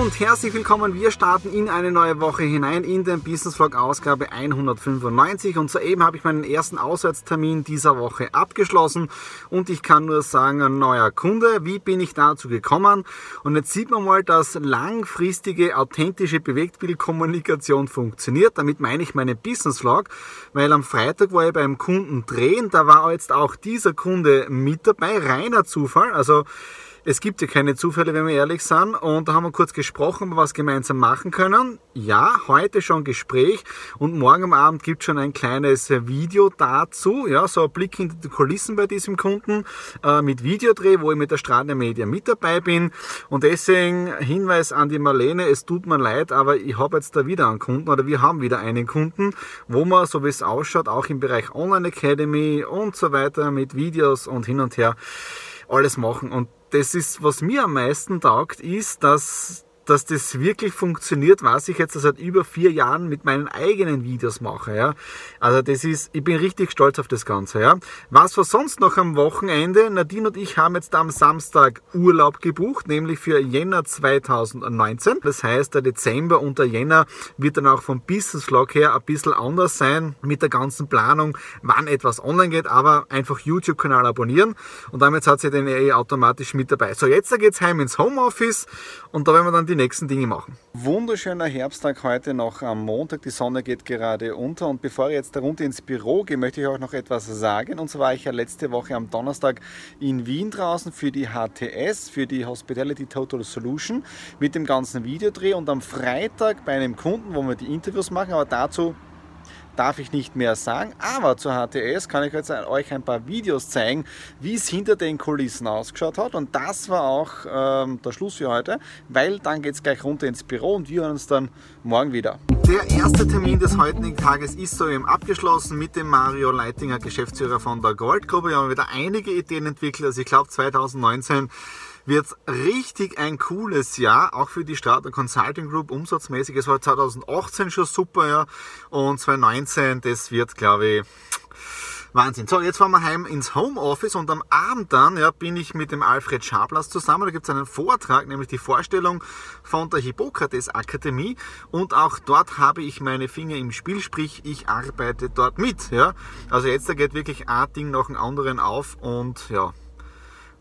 und herzlich willkommen. Wir starten in eine neue Woche hinein in den Business Vlog Ausgabe 195 und soeben habe ich meinen ersten Auswärtstermin dieser Woche abgeschlossen und ich kann nur sagen, ein neuer Kunde. Wie bin ich dazu gekommen? Und jetzt sieht man mal, dass langfristige, authentische Bewegtbildkommunikation funktioniert. Damit meine ich meinen Business Vlog, weil am Freitag war ich beim Kunden drehen, da war jetzt auch dieser Kunde mit dabei, reiner Zufall. Also es gibt ja keine Zufälle, wenn wir ehrlich sind. Und da haben wir kurz gesprochen, was wir gemeinsam machen können. Ja, heute schon Gespräch und morgen am Abend gibt es schon ein kleines Video dazu. Ja, so ein Blick hinter die Kulissen bei diesem Kunden äh, mit Videodreh, wo ich mit der Strahler Media mit dabei bin. Und deswegen Hinweis an die Marlene, es tut mir leid, aber ich habe jetzt da wieder einen Kunden oder wir haben wieder einen Kunden, wo man, so wie es ausschaut, auch im Bereich Online Academy und so weiter mit Videos und hin und her alles machen. Und das ist, was mir am meisten taugt, ist, dass dass das wirklich funktioniert, was ich jetzt seit über vier Jahren mit meinen eigenen Videos mache. Ja. Also das ist, ich bin richtig stolz auf das Ganze. Ja. Was war sonst noch am Wochenende? Nadine und ich haben jetzt am Samstag Urlaub gebucht, nämlich für Jänner 2019. Das heißt, der Dezember und der Jänner wird dann auch vom Business Vlog her ein bisschen anders sein mit der ganzen Planung, wann etwas online geht, aber einfach YouTube-Kanal abonnieren und damit hat sie den eh automatisch mit dabei. So, jetzt geht's heim ins Homeoffice und da werden wir dann die nächsten Dinge machen. Wunderschöner Herbsttag heute noch am Montag. Die Sonne geht gerade unter und bevor ich jetzt runter ins Büro gehe, möchte ich euch noch etwas sagen. Und zwar war ich ja letzte Woche am Donnerstag in Wien draußen für die HTS, für die Hospitality Total Solution mit dem ganzen Videodreh und am Freitag bei einem Kunden, wo wir die Interviews machen, aber dazu darf ich nicht mehr sagen. Aber zur HTS kann ich jetzt euch ein paar Videos zeigen, wie es hinter den Kulissen ausgeschaut hat. Und das war auch ähm, der Schluss für heute, weil dann geht es gleich runter ins Büro und wir hören uns dann morgen wieder. Der erste Termin des heutigen Tages ist so eben abgeschlossen mit dem Mario Leitinger, Geschäftsführer von der Goldgruppe. Wir haben wieder einige Ideen entwickelt. Also ich glaube 2019 wird richtig ein cooles Jahr, auch für die Starter Consulting Group umsatzmäßig. Es war 2018 schon super, ja, und 2019, das wird, glaube ich, Wahnsinn. So, jetzt fahren wir heim ins Homeoffice und am Abend dann ja, bin ich mit dem Alfred Schablas zusammen. Da gibt es einen Vortrag, nämlich die Vorstellung von der Hippokrates Akademie und auch dort habe ich meine Finger im Spiel, sprich ich arbeite dort mit. Ja. Also jetzt da geht wirklich ein Ding nach dem anderen auf und ja,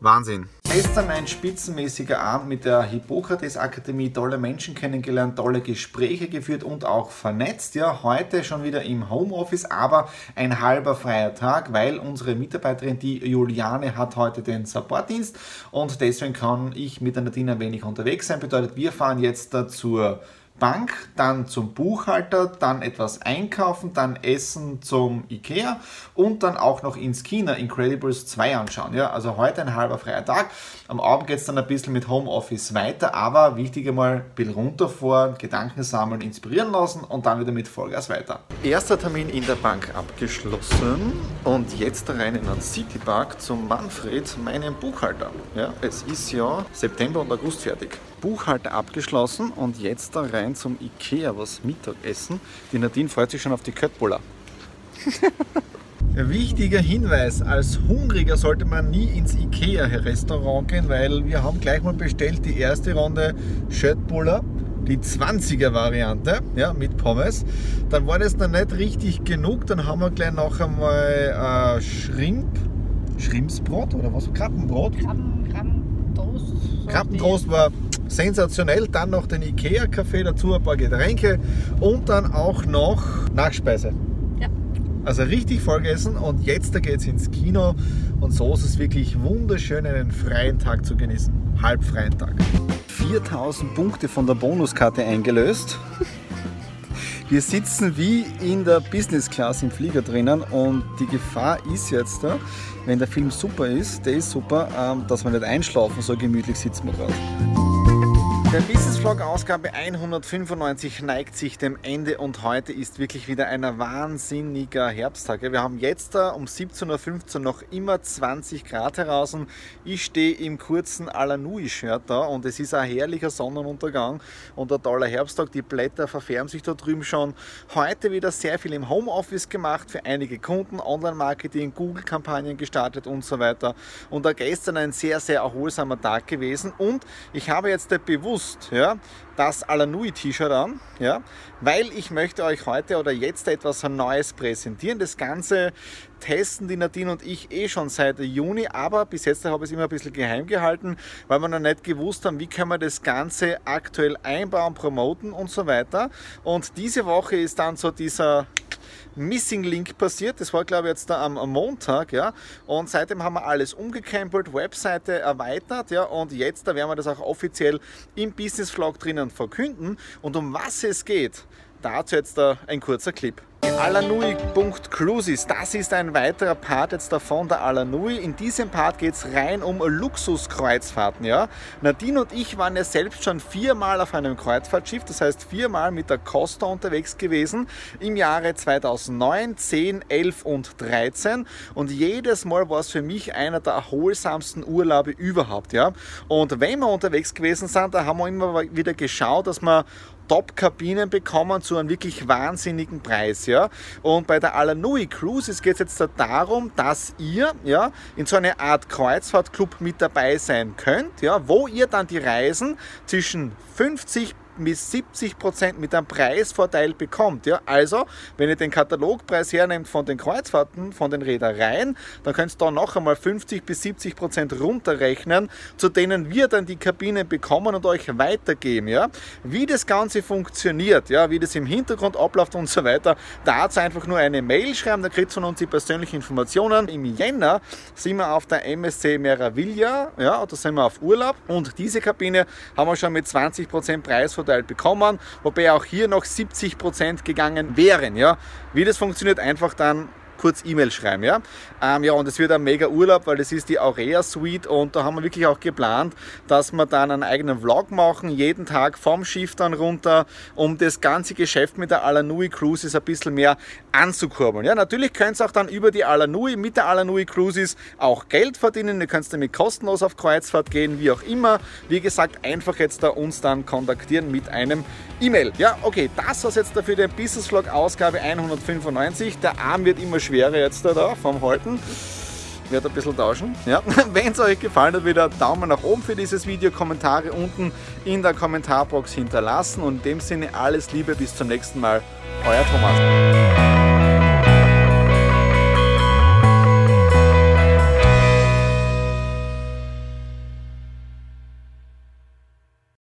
Wahnsinn. Gestern ein spitzenmäßiger Abend mit der Hippokrates Akademie, tolle Menschen kennengelernt, tolle Gespräche geführt und auch vernetzt. Ja, heute schon wieder im Homeoffice, aber ein halber freier Tag, weil unsere Mitarbeiterin, die Juliane, hat heute den Supportdienst und deswegen kann ich mit der Nadine ein wenig unterwegs sein. Bedeutet, wir fahren jetzt zur Bank, dann zum Buchhalter, dann etwas einkaufen, dann essen zum Ikea und dann auch noch ins Kino Incredibles 2 anschauen. Ja, also heute ein halber freier Tag. Am Abend geht es dann ein bisschen mit Homeoffice weiter, aber wichtig einmal ein bisschen runterfahren, Gedanken sammeln, inspirieren lassen und dann wieder mit Vollgas weiter. Erster Termin in der Bank abgeschlossen und jetzt rein in den Citypark zum Manfred, meinem Buchhalter. Ja, es ist ja September und August fertig. Buchhalter abgeschlossen und jetzt da rein zum Ikea was Mittagessen. Die Nadine freut sich schon auf die Köttbullar. Wichtiger Hinweis, als Hungriger sollte man nie ins Ikea-Restaurant gehen, weil wir haben gleich mal bestellt die erste Runde Schöttbuller, die 20er Variante, ja, mit Pommes. Dann war das dann nicht richtig genug, dann haben wir gleich noch einmal äh, Schrimp, Schrimpsbrot oder was? Krabbenbrot? Krabben, Krabbentoast. Krabbentoast war sensationell. Dann noch den Ikea-Kaffee dazu, ein paar Getränke und dann auch noch Nachspeise. Ja. Also richtig vollgegessen und jetzt geht es ins Kino Und so ist es wirklich wunderschön, einen freien Tag zu genießen. Halbfreien Tag. 4000 Punkte von der Bonuskarte eingelöst. Wir sitzen wie in der Business Class im Flieger drinnen und die Gefahr ist jetzt, wenn der Film super ist, der ist super, ähm, dass wir nicht einschlafen, so gemütlich sitzen wir gerade. Der Business Vlog Ausgabe 195 neigt sich dem Ende und heute ist wirklich wieder ein wahnsinniger Herbsttag. Wir haben jetzt da um 17.15 Uhr noch immer 20 Grad heraus. Ich stehe im kurzen Alanui-Shirt da und es ist ein herrlicher Sonnenuntergang und ein toller Herbsttag. Die Blätter verfärben sich da drüben schon. Heute wieder sehr viel im Homeoffice gemacht für einige Kunden, Online-Marketing, Google-Kampagnen gestartet und so weiter. Und da gestern ein sehr, sehr erholsamer Tag gewesen und ich habe jetzt bewusst bewusst ja, das Alanui T-Shirt an, ja, weil ich möchte euch heute oder jetzt etwas Neues präsentieren. Das Ganze testen die Nadine und ich eh schon seit Juni, aber bis jetzt habe ich es immer ein bisschen geheim gehalten, weil wir noch nicht gewusst haben, wie können wir das Ganze aktuell einbauen, promoten und so weiter. Und diese Woche ist dann so dieser Missing Link passiert. Das war, glaube ich, jetzt da am, Montag, ja. Und seitdem haben wir alles umgekrempelt, Webseite erweitert, ja. Und jetzt, da werden wir das auch offiziell im Business Vlog drinnen verkünden. Und um was es geht, dazu jetzt da ein kurzer Clip. Alanui.cruises, das ist ein weiterer Part jetzt davon der Alanui. In diesem Part geht es rein um Luxuskreuzfahrten. Ja? Nadine und ich waren ja selbst schon viermal auf einem Kreuzfahrtschiff, das heißt viermal mit der Costa unterwegs gewesen im Jahre 2009, 10, 11 und 13 und jedes Mal war es für mich einer der erholsamsten Urlaube überhaupt. Ja? Und wenn wir unterwegs gewesen sind, da haben wir immer wieder geschaut, dass wir Top-Kabinen bekommen zu einem wirklich wahnsinnigen Preis. Ja? Und bei der Alanui Cruises geht es jetzt darum, dass ihr ja, in so einer Art Kreuzfahrtclub mit dabei sein könnt, ja, wo ihr dann die Reisen zwischen 50 bis 70 Prozent mit einem Preisvorteil bekommt. Ja? Also, wenn ihr den Katalogpreis hernehmt von den Kreuzfahrten, von den Reedereien, dann könnt ihr da noch einmal 50 bis 70 Prozent runterrechnen, zu denen wir dann die Kabinen bekommen und euch weitergeben. Ja? Wie das Ganze funktioniert, ja? wie das im Hintergrund abläuft und so weiter, dazu einfach nur eine Mail schreiben, da kriegt von uns die persönlichen Informationen. Im Jänner sind wir auf der MSC Meraviglia, ja, da sind wir auf Urlaub und diese Kabine haben wir schon mit 20 Prozent Preisvorteil Vorteil bekommen, wobei auch hier noch 70% gegangen wären. Ja. Wie das funktioniert, einfach dann kurz E-Mail schreiben. Ja? Ähm, ja, und es wird ein mega Urlaub, weil das ist die Aurea Suite und da haben wir wirklich auch geplant, dass wir dann einen eigenen Vlog machen, jeden Tag vom Schiff dann runter, um das ganze Geschäft mit der Alanui Cruises ein bisschen mehr anzukurbeln. Ja, natürlich könnt ihr auch dann über die Alanui, mit der Alanui Cruises auch Geld verdienen. Ihr könnt damit kostenlos auf Kreuzfahrt gehen, wie auch immer. Wie gesagt, einfach jetzt da uns dann kontaktieren mit einem E-Mail. Ja, okay, das war jetzt dafür der Business Vlog Ausgabe 195. Der Arm wird immer schwerer jetzt da, da vom Halten. Wird ein bisschen tauschen. Ja. Wenn es euch gefallen hat, wieder Daumen nach oben für dieses Video, Kommentare unten in der Kommentarbox hinterlassen und in dem Sinne alles Liebe, bis zum nächsten Mal. Euer Thomas.